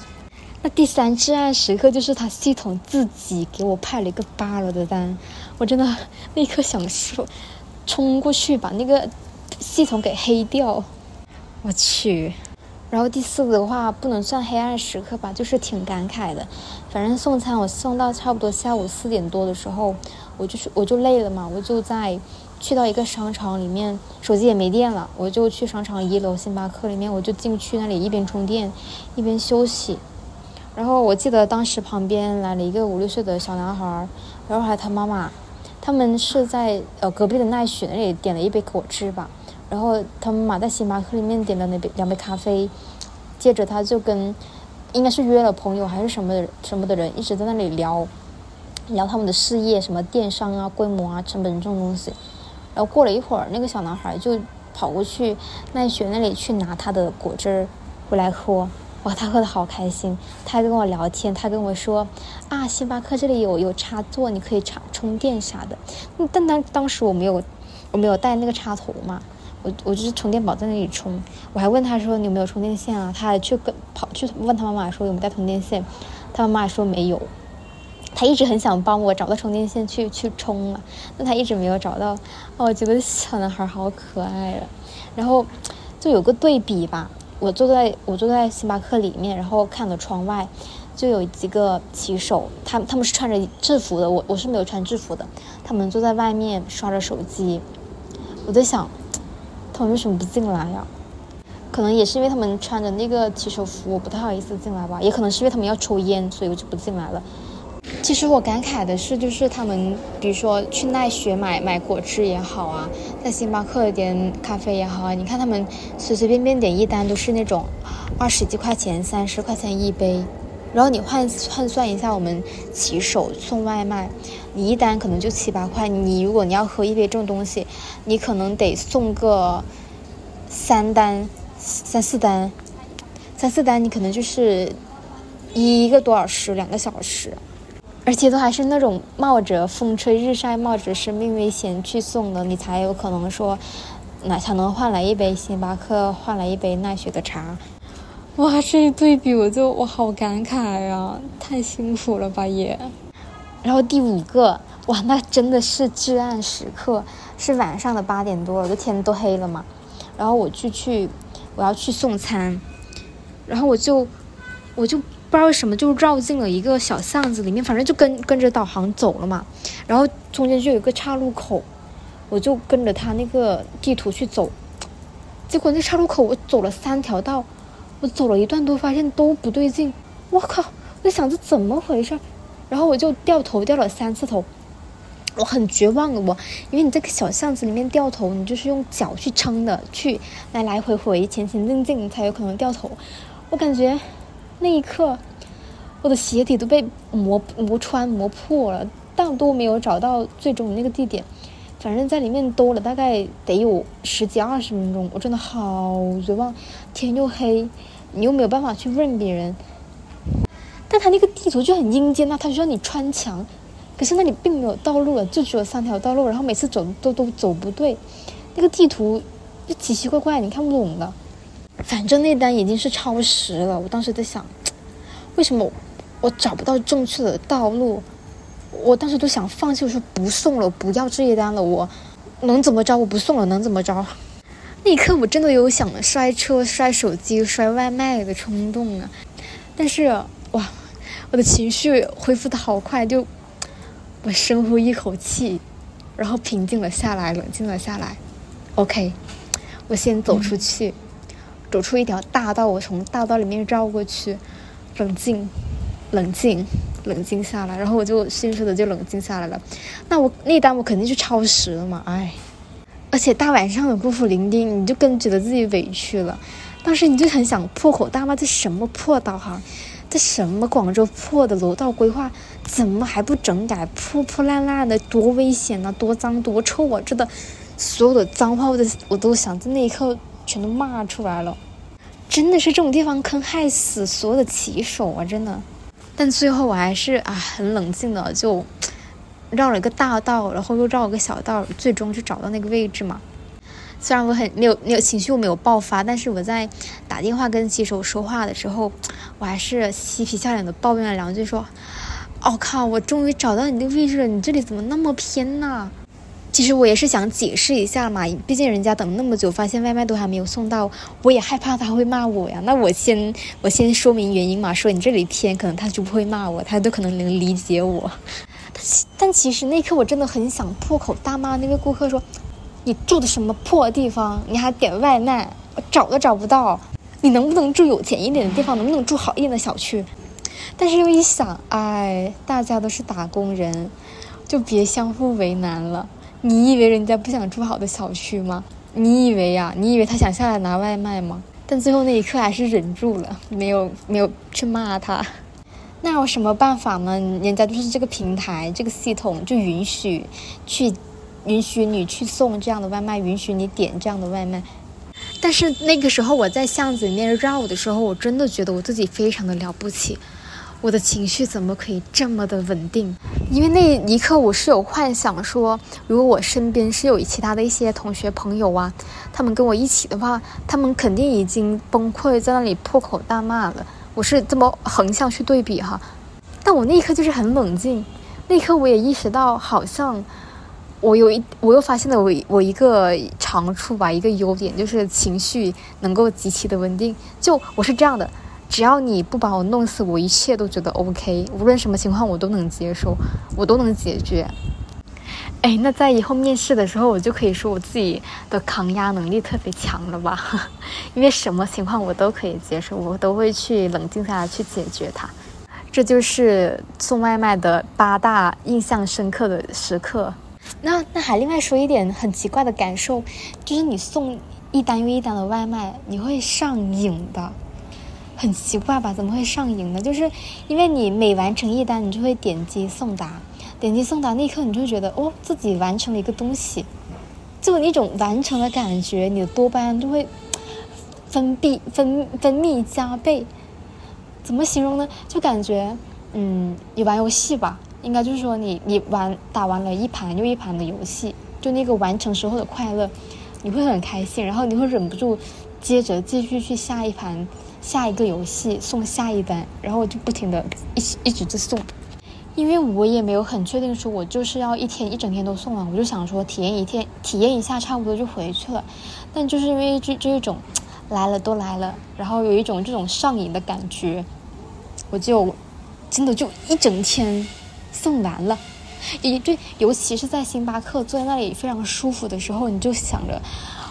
那第三至暗时刻就是他系统自己给我派了一个八楼的单，我真的立刻想说冲过去把那个。系统给黑掉，我去。然后第四个的话不能算黑暗时刻吧，就是挺感慨的。反正送餐我送到差不多下午四点多的时候，我就是我就累了嘛，我就在去到一个商场里面，手机也没电了，我就去商场一楼星巴克里面，我就进去那里一边充电一边休息。然后我记得当时旁边来了一个五六岁的小男孩，然后还有他妈妈，他们是在呃隔壁的奈雪那里点了一杯果汁吧。然后他妈妈在星巴克里面点了那杯两杯咖啡，接着他就跟，应该是约了朋友还是什么什么的人一直在那里聊，聊他们的事业，什么电商啊、规模啊、成本这种东西。然后过了一会儿，那个小男孩就跑过去奈雪那里去拿他的果汁回来喝，哇，他喝的好开心，他还跟我聊天，他跟我说啊，星巴克这里有有插座，你可以插充电啥的。但当当时我没有我没有带那个插头嘛。我我就是充电宝在那里充，我还问他说你有没有充电线啊？他还去跟跑去问他妈妈说有没有带充电线，他妈妈说没有。他一直很想帮我找到充电线去去充啊，但他一直没有找到。哦，我觉得小男孩好可爱啊。然后就有个对比吧，我坐在我坐在星巴克里面，然后看着窗外，就有几个骑手，他他们是穿着制服的，我我是没有穿制服的，他们坐在外面刷着手机，我在想。他们为什么不进来呀？可能也是因为他们穿着那个骑手服，我不太好意思进来吧。也可能是因为他们要抽烟，所以我就不进来了。其实我感慨的是，就是他们，比如说去奈雪买买果汁也好啊，在星巴克点咖啡也好啊，你看他们随随便便点一单都是那种二十几块钱、三十块钱一杯。然后你换换算一下，我们骑手送外卖，你一单可能就七八块。你如果你要喝一杯这种东西，你可能得送个三单、三四单，三四单你可能就是一个多小时、两个小时，而且都还是那种冒着风吹日晒、冒着生命危险去送的，你才有可能说，那才能换来一杯星巴克，换来一杯奈雪的茶。哇，这一对比我就我好感慨呀，太辛苦了吧也。然后第五个，哇，那真的是至暗时刻，是晚上的八点多了，就天都黑了嘛。然后我就去，我要去送餐，然后我就，我就不知道为什么就绕进了一个小巷子里面，反正就跟跟着导航走了嘛。然后中间就有一个岔路口，我就跟着他那个地图去走。结果那岔路口我走了三条道，我走了一段都发现都不对劲。我靠！我想这怎么回事？然后我就掉头掉了三次头，我很绝望的我，因为你这个小巷子里面掉头，你就是用脚去撑的，去来来回回前前进进才有可能掉头。我感觉那一刻我的鞋底都被磨磨穿磨破了，但都没有找到最终的那个地点。反正在里面兜了大概得有十几二十分钟，我真的好绝望。天又黑，你又没有办法去问别人。但他那个地图就很阴间呐，他需要你穿墙，可是那里并没有道路了，就只有三条道路，然后每次走都都走不对，那个地图就奇奇怪怪，你看不懂的。反正那单已经是超时了，我当时在想，为什么我找不到正确的道路？我当时都想放弃，我说不送了，不要这一单了，我能怎么着？我不送了，能怎么着？那一刻我真的有想摔车、摔手机、摔外卖的冲动啊！但是哇。我的情绪恢复的好快，就 我深呼一口气，然后平静了下来，冷静了下来。OK，我先走出去，走出一条大道，我从大道里面绕过去，冷静，冷静，冷静下来，然后我就迅速的就冷静下来了。那我那单我肯定是超时了嘛，哎，而且大晚上的孤苦伶仃，你就更觉得自己委屈了。当时你就很想破口大骂，这什么破导航？这什么广州破的楼道规划，怎么还不整改？破破烂烂的，多危险啊！多脏多臭啊！真的，所有的脏话我都我都想在那一刻全都骂出来了。真的是这种地方坑害死所有的骑手啊！真的。但最后我还是啊很冷静的，就绕了一个大道，然后又绕了个小道，最终就找到那个位置嘛。虽然我很没有没有情绪，我没有爆发，但是我在打电话跟骑手说话的时候，我还是嬉皮笑脸的抱怨了两句，说：“我靠，我终于找到你的位置了，你这里怎么那么偏呢？”其实我也是想解释一下嘛，毕竟人家等那么久，发现外卖都还没有送到，我也害怕他会骂我呀。那我先我先说明原因嘛，说你这里偏，可能他就不会骂我，他都可能能理解我。但但其实那刻我真的很想破口大骂那个顾客说。你住的什么破地方？你还点外卖，我找都找不到。你能不能住有钱一点的地方？能不能住好一点的小区？但是又一想，哎，大家都是打工人，就别相互为难了。你以为人家不想住好的小区吗？你以为呀？你以为他想下来拿外卖吗？但最后那一刻还是忍住了，没有没有去骂他。那有什么办法呢？人家就是这个平台，这个系统就允许去。允许你去送这样的外卖，允许你点这样的外卖，但是那个时候我在巷子里面绕的时候，我真的觉得我自己非常的了不起，我的情绪怎么可以这么的稳定？因为那一刻我是有幻想说，如果我身边是有其他的一些同学朋友啊，他们跟我一起的话，他们肯定已经崩溃在那里破口大骂了。我是这么横向去对比哈，但我那一刻就是很冷静，那一刻我也意识到好像。我有一，我又发现了我我一个长处吧，一个优点就是情绪能够极其的稳定。就我是这样的，只要你不把我弄死，我一切都觉得 OK，无论什么情况我都能接受，我都能解决。哎，那在以后面试的时候，我就可以说我自己的抗压能力特别强了吧？因为什么情况我都可以接受，我都会去冷静下来去解决它。这就是送外卖的八大印象深刻的时刻。那那还另外说一点很奇怪的感受，就是你送一单又一单的外卖，你会上瘾的，很奇怪吧？怎么会上瘾呢？就是因为你每完成一单，你就会点击送达，点击送达那一刻，你就觉得哦，自己完成了一个东西，就那种完成的感觉，你的多巴胺就会分泌分分泌加倍。怎么形容呢？就感觉嗯，你玩游戏吧。应该就是说，你你玩打完了一盘又一盘的游戏，就那个完成时候的快乐，你会很开心，然后你会忍不住接着继续去下一盘下一个游戏送下一单，然后我就不停的一一直在送，因为我也没有很确定说我就是要一天一整天都送完，我就想说体验一天体验一下差不多就回去了，但就是因为这这一种来了都来了，然后有一种这种上瘾的感觉。我就真的就一整天送完了。一对，尤其是在星巴克坐在那里非常舒服的时候，你就想着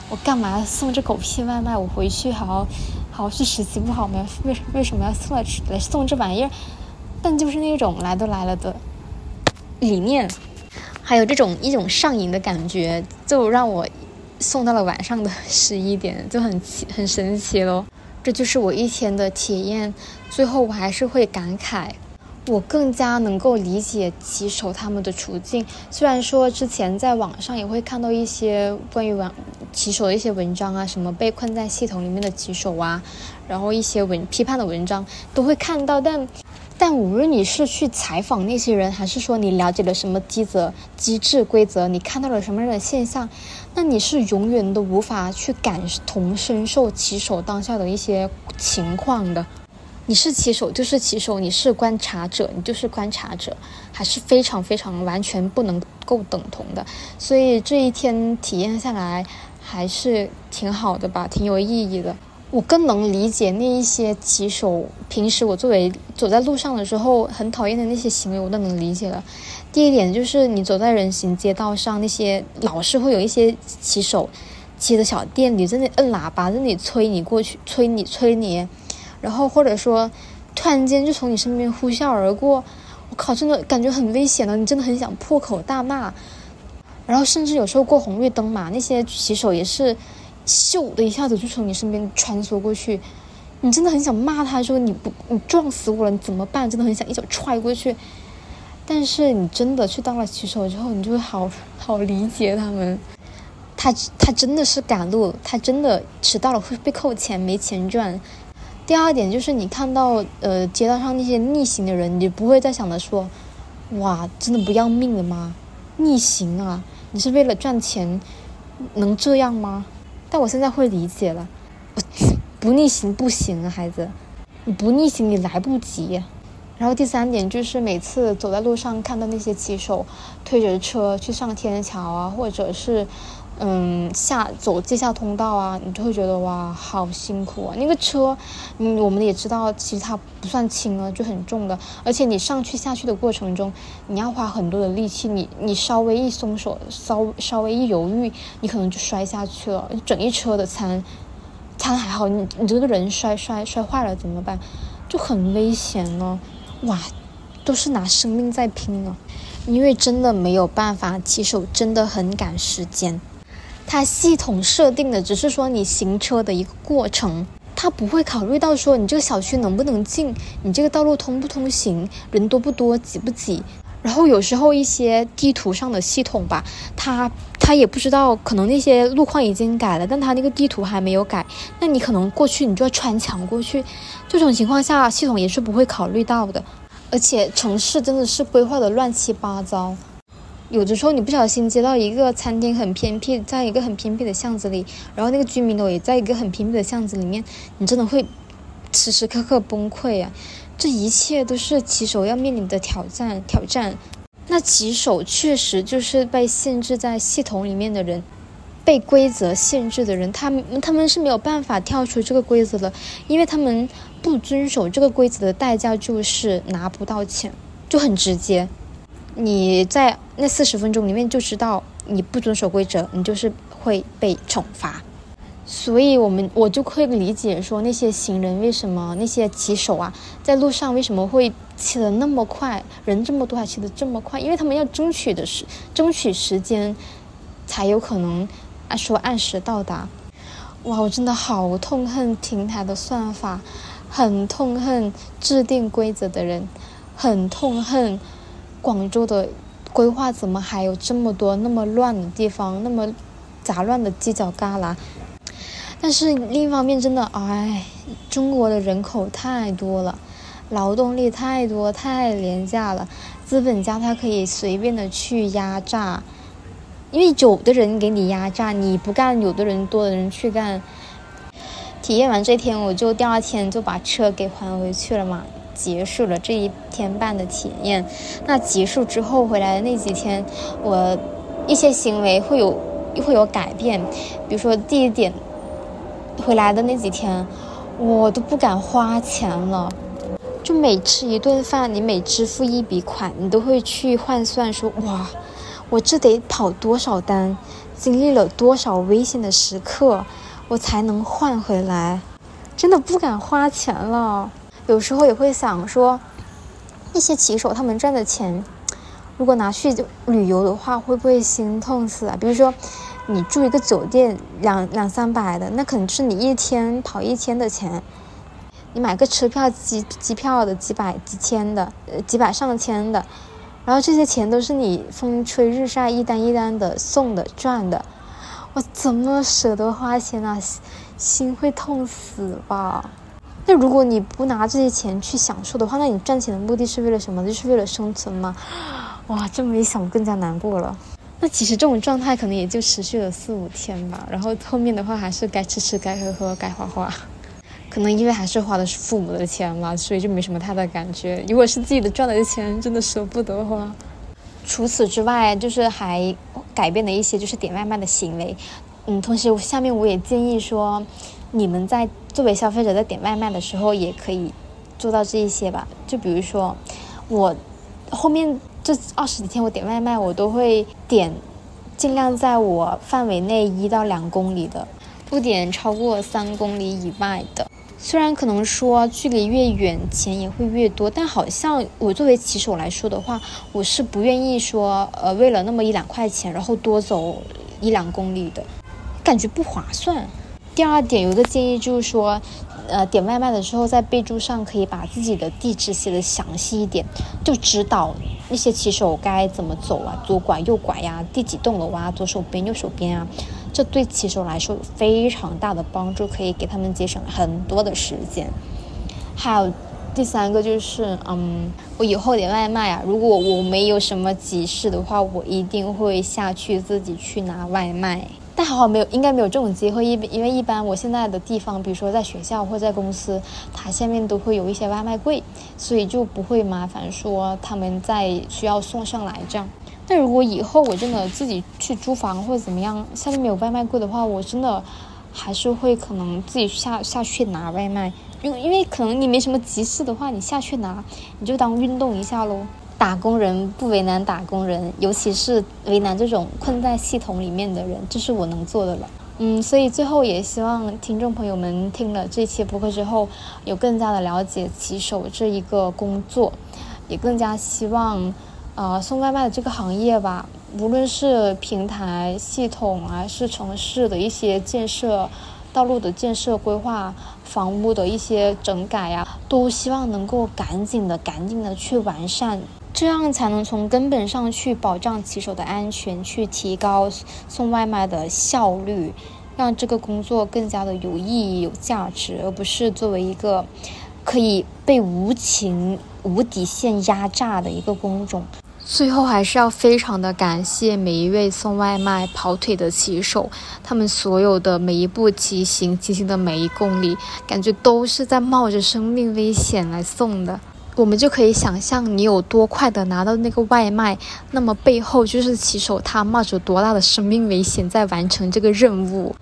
我干嘛送这狗屁外卖？我回去好好好是实习不好吗？为为什么要送来来送这玩意儿？但就是那种来都来了的理念，还有这种一种上瘾的感觉，就让我送到了晚上的十一点，就很奇很神奇咯。这就是我一天的体验。最后我还是会感慨。我更加能够理解骑手他们的处境。虽然说之前在网上也会看到一些关于网骑手的一些文章啊，什么被困在系统里面的骑手啊，然后一些文批判的文章都会看到，但但无论你是去采访那些人，还是说你了解了什么机则机制规则，你看到了什么样的现象，那你是永远都无法去感同身受骑手当下的一些情况的。你是骑手就是骑手，你是观察者你就是观察者，还是非常非常完全不能够等同的。所以这一天体验下来还是挺好的吧，挺有意义的。我更能理解那一些骑手，平时我作为走在路上的时候很讨厌的那些行为，我都能理解了。第一点就是你走在人行街道上，那些老是会有一些骑手骑着小电驴在那摁喇叭，在那里催你过去，催你催你。然后或者说，突然间就从你身边呼啸而过，我靠，真的感觉很危险了。你真的很想破口大骂。然后甚至有时候过红绿灯嘛，那些骑手也是，咻的一下子就从你身边穿梭过去，你真的很想骂他，说你不你撞死我了，你怎么办？真的很想一脚踹过去。但是你真的去当了骑手之后，你就会好好理解他们。他他真的是赶路，他真的迟到了会被扣钱，没钱赚。第二点就是你看到呃街道上那些逆行的人，你不会再想着说，哇，真的不要命了吗？逆行啊，你是为了赚钱，能这样吗？但我现在会理解了，不逆行不行啊，孩子，你不逆行你来不及。然后第三点就是每次走在路上看到那些骑手推着车去上天桥啊，或者是。嗯，下走地下通道啊，你就会觉得哇，好辛苦啊！那个车，嗯，我们也知道，其实它不算轻啊，就很重的。而且你上去下去的过程中，你要花很多的力气，你你稍微一松手，稍稍微一犹豫，你可能就摔下去了，整一车的餐，餐还好，你你这个人摔摔摔坏了怎么办？就很危险呢，哇，都是拿生命在拼啊！因为真的没有办法，骑手真的很赶时间。它系统设定的只是说你行车的一个过程，它不会考虑到说你这个小区能不能进，你这个道路通不通行，人多不多，挤不挤。然后有时候一些地图上的系统吧，它它也不知道，可能那些路况已经改了，但它那个地图还没有改，那你可能过去你就要穿墙过去，这种情况下系统也是不会考虑到的。而且城市真的是规划的乱七八糟。有的时候你不小心接到一个餐厅很偏僻，在一个很偏僻的巷子里，然后那个居民楼也在一个很偏僻的巷子里面，你真的会时时刻刻崩溃啊！这一切都是骑手要面临的挑战。挑战，那骑手确实就是被限制在系统里面的人，被规则限制的人，他们他们是没有办法跳出这个规则的，因为他们不遵守这个规则的代价就是拿不到钱，就很直接。你在那四十分钟里面就知道，你不遵守规则，你就是会被惩罚。所以，我们我就会理解说，那些行人为什么那些骑手啊，在路上为什么会骑得那么快，人这么多还骑得这么快？因为他们要争取的是争取时间，才有可能按说按时到达。哇，我真的好痛恨平台的算法，很痛恨制定规则的人，很痛恨。广州的规划怎么还有这么多那么乱的地方，那么杂乱的犄角旮旯？但是另一方面，真的，哎，中国的人口太多了，劳动力太多，太廉价了，资本家他可以随便的去压榨，因为有的人给你压榨，你不干，有的人多的人去干。体验完这天，我就第二天就把车给还回去了嘛。结束了这一天半的体验，那结束之后回来的那几天，我一些行为会有会有改变。比如说第一点，回来的那几天，我都不敢花钱了。就每吃一顿饭，你每支付一笔款，你都会去换算说，哇，我这得跑多少单，经历了多少危险的时刻，我才能换回来，真的不敢花钱了。有时候也会想说，那些骑手他们赚的钱，如果拿去旅游的话，会不会心痛死啊？比如说，你住一个酒店两两三百的，那可能是你一天跑一天的钱。你买个车票、机机票的几百、几千的，呃，几百上千的，然后这些钱都是你风吹日晒一单一单的送的赚的，我怎么舍得花钱啊？心会痛死吧？那如果你不拿这些钱去享受的话，那你赚钱的目的是为了什么？就是为了生存吗？哇，这么一想，我更加难过了。那其实这种状态可能也就持续了四五天吧，然后后面的话还是该吃吃、该喝喝、该花花。可能因为还是花的是父母的钱嘛，所以就没什么太大感觉。如果是自己的赚来的钱，真的舍不得花。除此之外，就是还改变了一些就是点外卖的行为。嗯，同时下面我也建议说，你们在作为消费者在点外卖的时候，也可以做到这一些吧。就比如说，我后面这二十几天我点外卖，我都会点尽量在我范围内一到两公里的，不点超过三公里以外的。虽然可能说距离越远钱也会越多，但好像我作为骑手来说的话，我是不愿意说呃为了那么一两块钱，然后多走一两公里的，感觉不划算。第二点有一个建议就是说，呃点外卖的时候在备注上可以把自己的地址写的详细一点，就指导那些骑手该怎么走啊，左拐右拐呀，第几栋楼啊，左手边右手边啊。这对骑手来说有非常大的帮助，可以给他们节省很多的时间。还有第三个就是，嗯，我以后点外卖啊，如果我没有什么急事的话，我一定会下去自己去拿外卖。但还好没有，应该没有这种机会，因因为一般我现在的地方，比如说在学校或在公司，它下面都会有一些外卖柜，所以就不会麻烦说他们在需要送上来这样。但如果以后我真的自己去租房或者怎么样，下面没有外卖柜的话，我真的还是会可能自己下下去拿外卖，因因为可能你没什么急事的话，你下去拿，你就当运动一下喽。打工人不为难打工人，尤其是为难这种困在系统里面的人，这是我能做的了。嗯，所以最后也希望听众朋友们听了这期播客之后，有更加的了解骑手这一个工作，也更加希望。呃，送外卖的这个行业吧，无论是平台系统还是城市的一些建设、道路的建设规划、房屋的一些整改呀，都希望能够赶紧的、赶紧的去完善，这样才能从根本上去保障骑手的安全，去提高送外卖的效率，让这个工作更加的有意义、有价值，而不是作为一个可以被无情、无底线压榨的一个工种。最后还是要非常的感谢每一位送外卖跑腿的骑手，他们所有的每一步骑行，骑行的每一公里，感觉都是在冒着生命危险来送的。我们就可以想象你有多快的拿到那个外卖，那么背后就是骑手他冒着多大的生命危险在完成这个任务。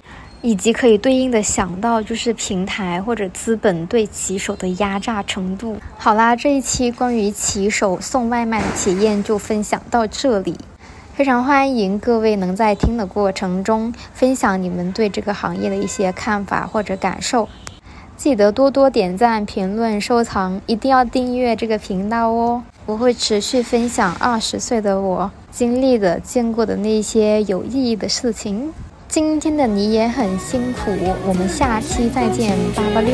以及可以对应的想到就是平台或者资本对骑手的压榨程度。好啦，这一期关于骑手送外卖的体验就分享到这里。非常欢迎各位能在听的过程中分享你们对这个行业的一些看法或者感受。记得多多点赞、评论、收藏，一定要订阅这个频道哦！我会持续分享二十岁的我经历的、见过的那些有意义的事情。今天的你也很辛苦，我们下期再见，八八六。